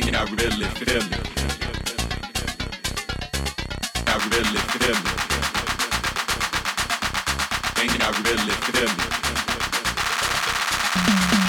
thinking I really feel it. I really feel it. Thinking I really feel it.